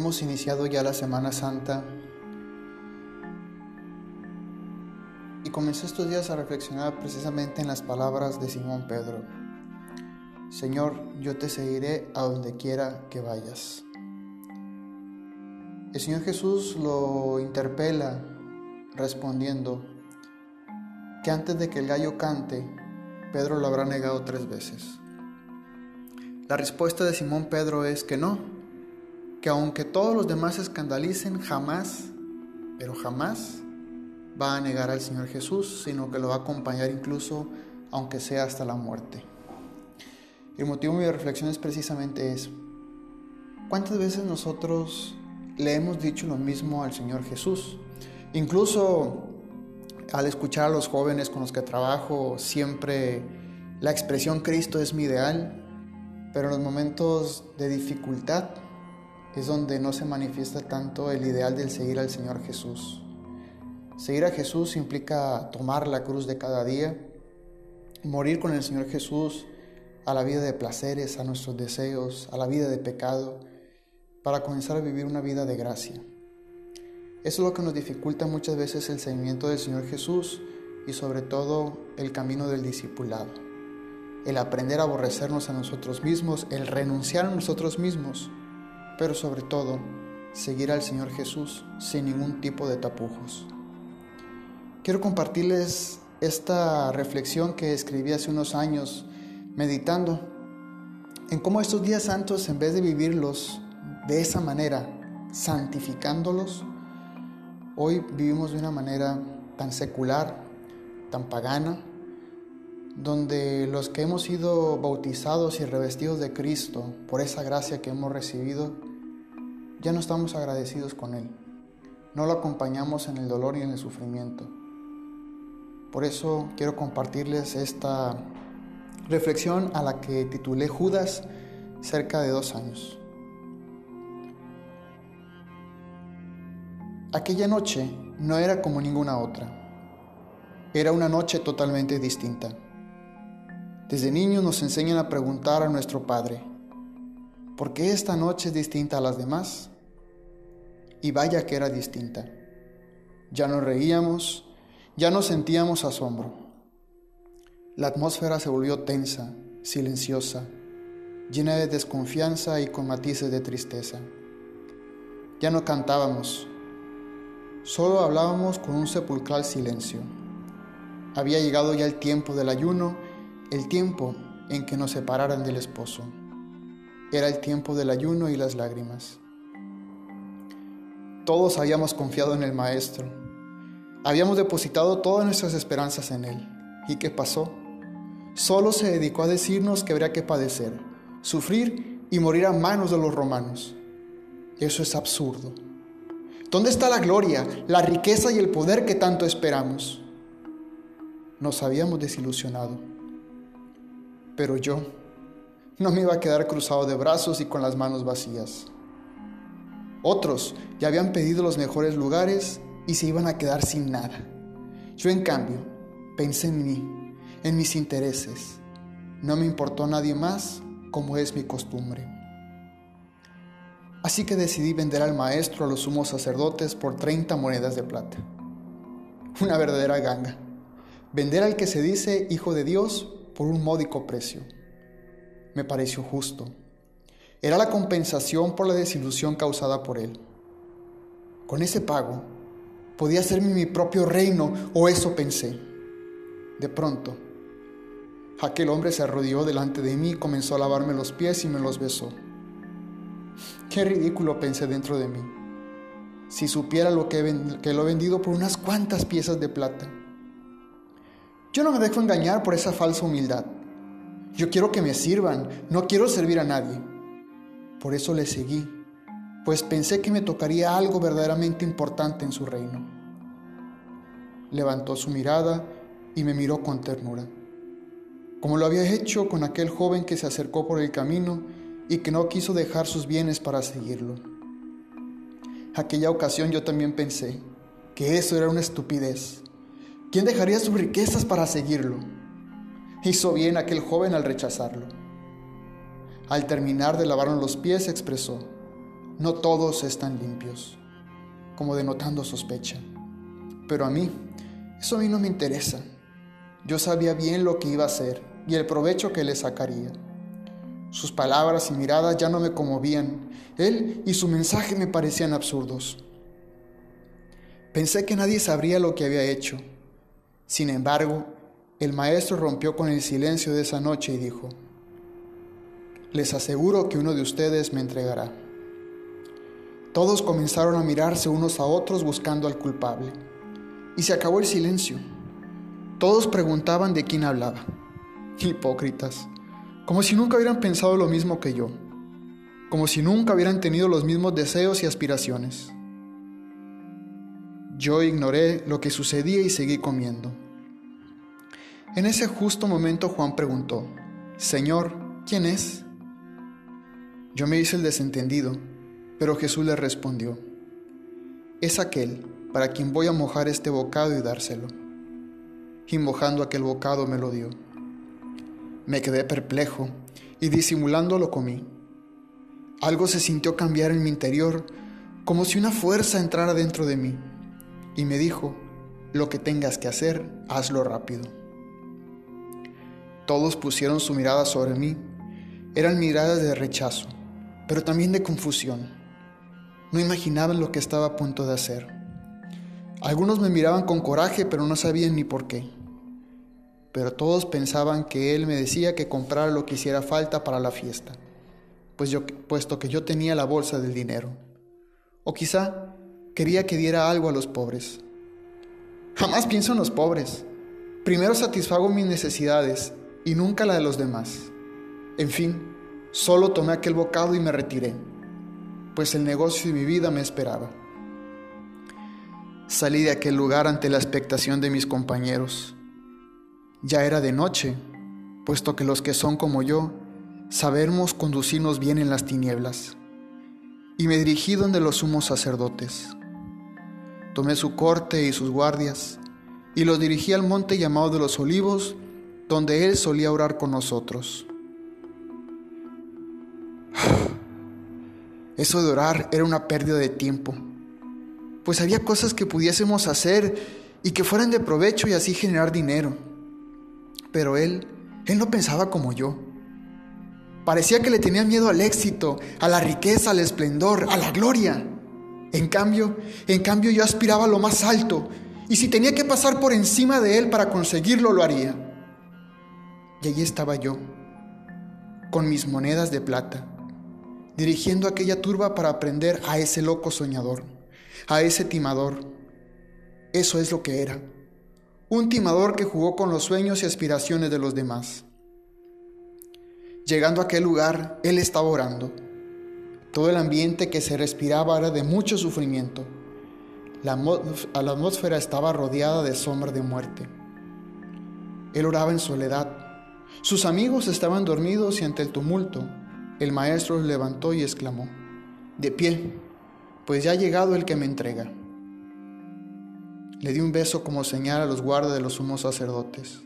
Hemos iniciado ya la Semana Santa y comencé estos días a reflexionar precisamente en las palabras de Simón Pedro. Señor, yo te seguiré a donde quiera que vayas. El Señor Jesús lo interpela respondiendo que antes de que el gallo cante, Pedro lo habrá negado tres veces. La respuesta de Simón Pedro es que no, que aunque todos los demás se escandalicen, jamás, pero jamás va a negar al Señor Jesús, sino que lo va a acompañar incluso aunque sea hasta la muerte. El motivo de mi reflexión es precisamente eso. ¿Cuántas veces nosotros le hemos dicho lo mismo al Señor Jesús? Incluso al escuchar a los jóvenes con los que trabajo, siempre la expresión Cristo es mi ideal, pero en los momentos de dificultad es donde no se manifiesta tanto el ideal del seguir al Señor Jesús. Seguir a Jesús implica tomar la cruz de cada día, morir con el Señor Jesús a la vida de placeres, a nuestros deseos, a la vida de pecado, para comenzar a vivir una vida de gracia. Eso es lo que nos dificulta muchas veces el seguimiento del Señor Jesús y sobre todo el camino del discipulado el aprender a aborrecernos a nosotros mismos, el renunciar a nosotros mismos, pero sobre todo seguir al Señor Jesús sin ningún tipo de tapujos. Quiero compartirles esta reflexión que escribí hace unos años meditando en cómo estos días santos, en vez de vivirlos de esa manera, santificándolos, hoy vivimos de una manera tan secular, tan pagana, donde los que hemos sido bautizados y revestidos de Cristo por esa gracia que hemos recibido, ya no estamos agradecidos con Él. No lo acompañamos en el dolor y en el sufrimiento. Por eso quiero compartirles esta reflexión a la que titulé Judas cerca de dos años. Aquella noche no era como ninguna otra. Era una noche totalmente distinta. Desde niños nos enseñan a preguntar a nuestro Padre, ¿por qué esta noche es distinta a las demás? Y vaya que era distinta. Ya nos reíamos, ya no sentíamos asombro. La atmósfera se volvió tensa, silenciosa, llena de desconfianza y con matices de tristeza. Ya no cantábamos, solo hablábamos con un sepulcral silencio. Había llegado ya el tiempo del ayuno el tiempo en que nos separaran del esposo. Era el tiempo del ayuno y las lágrimas. Todos habíamos confiado en el Maestro. Habíamos depositado todas nuestras esperanzas en Él. ¿Y qué pasó? Solo se dedicó a decirnos que habría que padecer, sufrir y morir a manos de los romanos. Eso es absurdo. ¿Dónde está la gloria, la riqueza y el poder que tanto esperamos? Nos habíamos desilusionado. Pero yo no me iba a quedar cruzado de brazos y con las manos vacías. Otros ya habían pedido los mejores lugares y se iban a quedar sin nada. Yo en cambio pensé en mí, en mis intereses. No me importó nadie más como es mi costumbre. Así que decidí vender al maestro a los sumos sacerdotes por 30 monedas de plata. Una verdadera ganga. Vender al que se dice hijo de Dios por un módico precio. Me pareció justo. Era la compensación por la desilusión causada por él. Con ese pago, podía hacerme mi propio reino, o eso pensé. De pronto, aquel hombre se arrodilló delante de mí, comenzó a lavarme los pies y me los besó. Qué ridículo pensé dentro de mí. Si supiera lo que, que lo he vendido por unas cuantas piezas de plata. Yo no me dejo engañar por esa falsa humildad. Yo quiero que me sirvan, no quiero servir a nadie. Por eso le seguí, pues pensé que me tocaría algo verdaderamente importante en su reino. Levantó su mirada y me miró con ternura, como lo había hecho con aquel joven que se acercó por el camino y que no quiso dejar sus bienes para seguirlo. Aquella ocasión yo también pensé que eso era una estupidez ¿Quién dejaría sus riquezas para seguirlo? Hizo bien aquel joven al rechazarlo. Al terminar de lavarnos los pies expresó, no todos están limpios, como denotando sospecha. Pero a mí, eso a mí no me interesa. Yo sabía bien lo que iba a hacer y el provecho que le sacaría. Sus palabras y miradas ya no me conmovían. Él y su mensaje me parecían absurdos. Pensé que nadie sabría lo que había hecho. Sin embargo, el maestro rompió con el silencio de esa noche y dijo, les aseguro que uno de ustedes me entregará. Todos comenzaron a mirarse unos a otros buscando al culpable. Y se acabó el silencio. Todos preguntaban de quién hablaba. Hipócritas como si nunca hubieran pensado lo mismo que yo, como si nunca hubieran tenido los mismos deseos y aspiraciones. Yo ignoré lo que sucedía y seguí comiendo. En ese justo momento Juan preguntó, Señor, ¿quién es? Yo me hice el desentendido, pero Jesús le respondió, es aquel para quien voy a mojar este bocado y dárselo. Y mojando aquel bocado me lo dio. Me quedé perplejo y disimulando lo comí. Algo se sintió cambiar en mi interior, como si una fuerza entrara dentro de mí, y me dijo, lo que tengas que hacer, hazlo rápido. Todos pusieron su mirada sobre mí. Eran miradas de rechazo, pero también de confusión. No imaginaban lo que estaba a punto de hacer. Algunos me miraban con coraje, pero no sabían ni por qué pero todos pensaban que él me decía que comprara lo que hiciera falta para la fiesta, pues yo, puesto que yo tenía la bolsa del dinero. O quizá quería que diera algo a los pobres. Jamás pienso en los pobres. Primero satisfago mis necesidades y nunca la de los demás. En fin, solo tomé aquel bocado y me retiré, pues el negocio de mi vida me esperaba. Salí de aquel lugar ante la expectación de mis compañeros ya era de noche, puesto que los que son como yo sabemos conducirnos bien en las tinieblas. Y me dirigí donde los sumos sacerdotes. Tomé su corte y sus guardias y los dirigí al monte llamado de los olivos, donde él solía orar con nosotros. Eso de orar era una pérdida de tiempo, pues había cosas que pudiésemos hacer y que fueran de provecho y así generar dinero. Pero él, él no pensaba como yo. Parecía que le tenía miedo al éxito, a la riqueza, al esplendor, a la gloria. En cambio, en cambio yo aspiraba a lo más alto y si tenía que pasar por encima de él para conseguirlo, lo haría. Y allí estaba yo, con mis monedas de plata, dirigiendo aquella turba para aprender a ese loco soñador, a ese timador. Eso es lo que era un timador que jugó con los sueños y aspiraciones de los demás. Llegando a aquel lugar, él estaba orando. Todo el ambiente que se respiraba era de mucho sufrimiento. La, la atmósfera estaba rodeada de sombra de muerte. Él oraba en soledad. Sus amigos estaban dormidos y ante el tumulto, el maestro levantó y exclamó, De pie, pues ya ha llegado el que me entrega. Le di un beso como señal a los guardas de los sumos sacerdotes.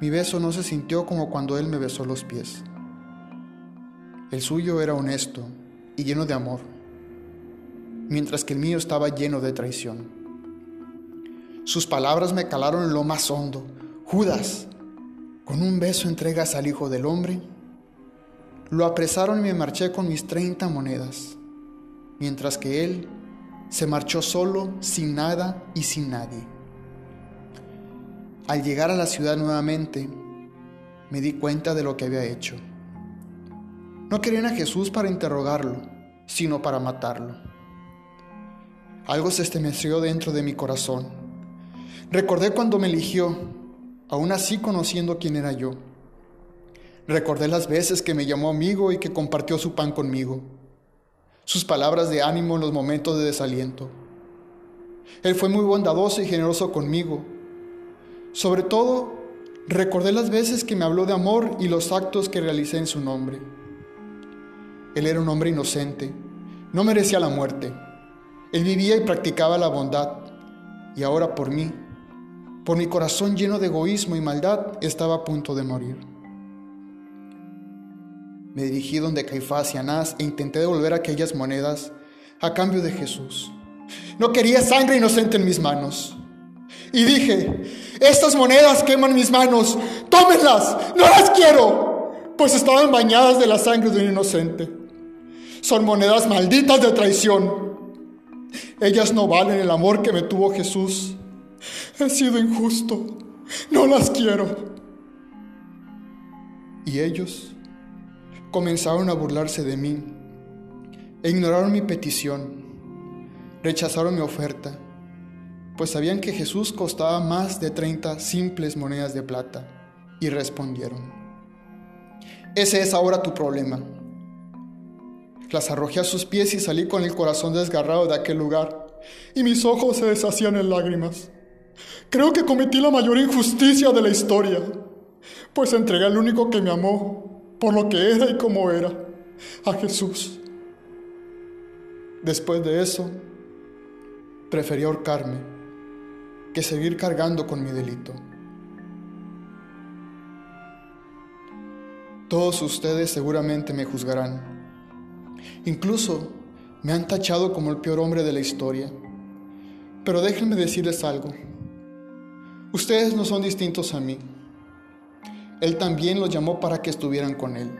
Mi beso no se sintió como cuando él me besó los pies. El suyo era honesto y lleno de amor, mientras que el mío estaba lleno de traición. Sus palabras me calaron en lo más hondo. Judas, con un beso entregas al Hijo del Hombre. Lo apresaron y me marché con mis treinta monedas, mientras que él se marchó solo, sin nada y sin nadie. Al llegar a la ciudad nuevamente, me di cuenta de lo que había hecho. No querían a Jesús para interrogarlo, sino para matarlo. Algo se estremeció dentro de mi corazón. Recordé cuando me eligió, aún así conociendo quién era yo. Recordé las veces que me llamó amigo y que compartió su pan conmigo sus palabras de ánimo en los momentos de desaliento. Él fue muy bondadoso y generoso conmigo. Sobre todo, recordé las veces que me habló de amor y los actos que realicé en su nombre. Él era un hombre inocente, no merecía la muerte. Él vivía y practicaba la bondad. Y ahora por mí, por mi corazón lleno de egoísmo y maldad, estaba a punto de morir. Me dirigí donde Caifás y Anás e intenté devolver aquellas monedas a cambio de Jesús. No quería sangre inocente en mis manos. Y dije, estas monedas queman mis manos, tómenlas, no las quiero, pues estaban bañadas de la sangre de un inocente. Son monedas malditas de traición. Ellas no valen el amor que me tuvo Jesús. He sido injusto, no las quiero. Y ellos comenzaron a burlarse de mí e ignoraron mi petición. Rechazaron mi oferta pues sabían que Jesús costaba más de 30 simples monedas de plata, y respondieron, ese es ahora tu problema. Las arrojé a sus pies y salí con el corazón desgarrado de aquel lugar, y mis ojos se deshacían en lágrimas. Creo que cometí la mayor injusticia de la historia, pues entregué al único que me amó por lo que era y como era, a Jesús. Después de eso, preferí ahorcarme que seguir cargando con mi delito. Todos ustedes seguramente me juzgarán. Incluso me han tachado como el peor hombre de la historia. Pero déjenme decirles algo. Ustedes no son distintos a mí. Él también los llamó para que estuvieran con Él.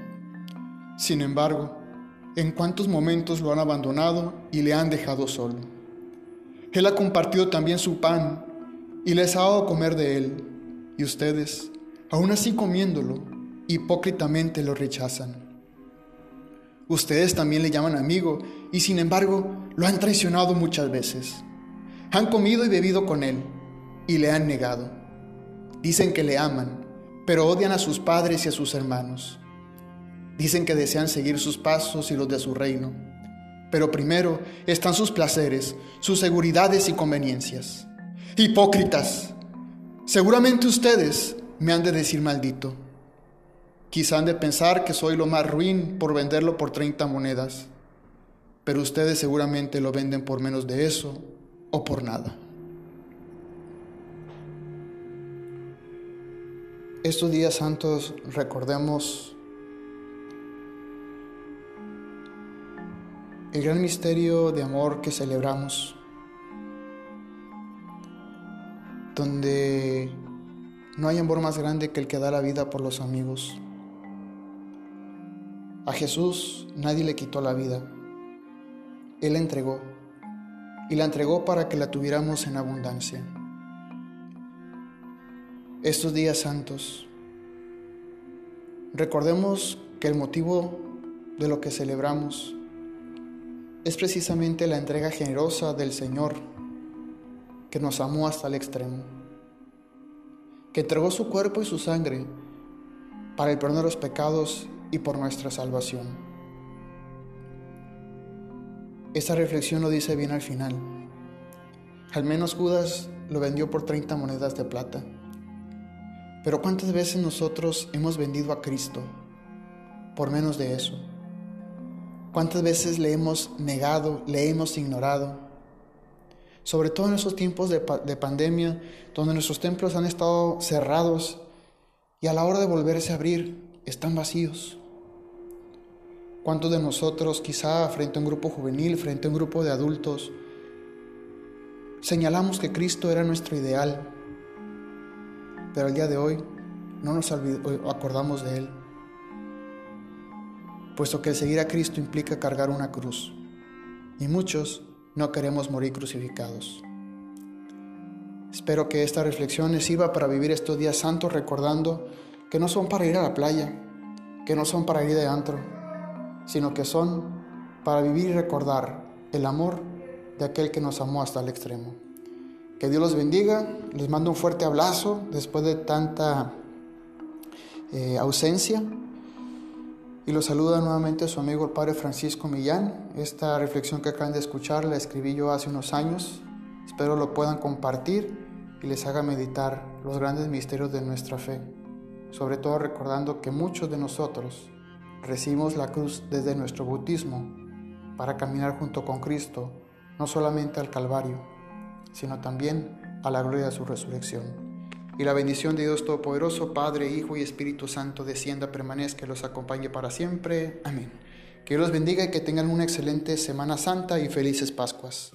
Sin embargo, ¿en cuántos momentos lo han abandonado y le han dejado solo? Él ha compartido también su pan y les ha dado comer de él, y ustedes, aún así comiéndolo, hipócritamente lo rechazan. Ustedes también le llaman amigo y sin embargo lo han traicionado muchas veces. Han comido y bebido con él y le han negado. Dicen que le aman, pero odian a sus padres y a sus hermanos. Dicen que desean seguir sus pasos y los de su reino, pero primero están sus placeres, sus seguridades y conveniencias. Hipócritas, seguramente ustedes me han de decir maldito. Quizá han de pensar que soy lo más ruin por venderlo por 30 monedas, pero ustedes seguramente lo venden por menos de eso o por nada. Estos días santos recordemos el gran misterio de amor que celebramos donde no hay amor más grande que el que da la vida por los amigos. A Jesús nadie le quitó la vida, Él la entregó, y la entregó para que la tuviéramos en abundancia. Estos días santos, recordemos que el motivo de lo que celebramos es precisamente la entrega generosa del Señor que nos amó hasta el extremo, que entregó su cuerpo y su sangre para el perdón de los pecados y por nuestra salvación. Esta reflexión lo dice bien al final. Al menos Judas lo vendió por 30 monedas de plata. Pero ¿cuántas veces nosotros hemos vendido a Cristo por menos de eso? ¿Cuántas veces le hemos negado, le hemos ignorado? sobre todo en esos tiempos de, pandemia, donde nuestros templos han estado cerrados y a la hora de volverse a abrir están vacíos. ¿Cuántos de nosotros, quizá frente a un grupo juvenil, frente a un grupo de adultos, señalamos que Cristo era nuestro ideal, pero el día de hoy no nos acordamos de Él? Puesto que el seguir a Cristo implica cargar una cruz, y muchos no queremos morir crucificados. Espero que esta reflexión les sirva para vivir estos días santos recordando que no son para ir a la playa, que no son para ir de antro, sino que son para vivir y recordar el amor de aquel que nos amó hasta el extremo. Que Dios los bendiga, les mando un fuerte abrazo después de tanta eh, ausencia. Y lo saluda nuevamente su amigo el Padre Francisco Millán. Esta reflexión que acaban de escuchar la escribí yo hace unos años. Espero lo puedan compartir y les haga meditar los grandes misterios de nuestra fe. Sobre todo recordando que muchos de nosotros recibimos la cruz desde nuestro bautismo para caminar junto con Cristo, no solamente al Calvario, sino también a la gloria de su resurrección. y la bendición de Dios Todopoderoso, Padre, Hijo y Espíritu Santo, descienda, permanezca y los acompañe para siempre. Amén. Que Dios los bendiga y que tengan una excelente Semana Santa y felices Pascuas.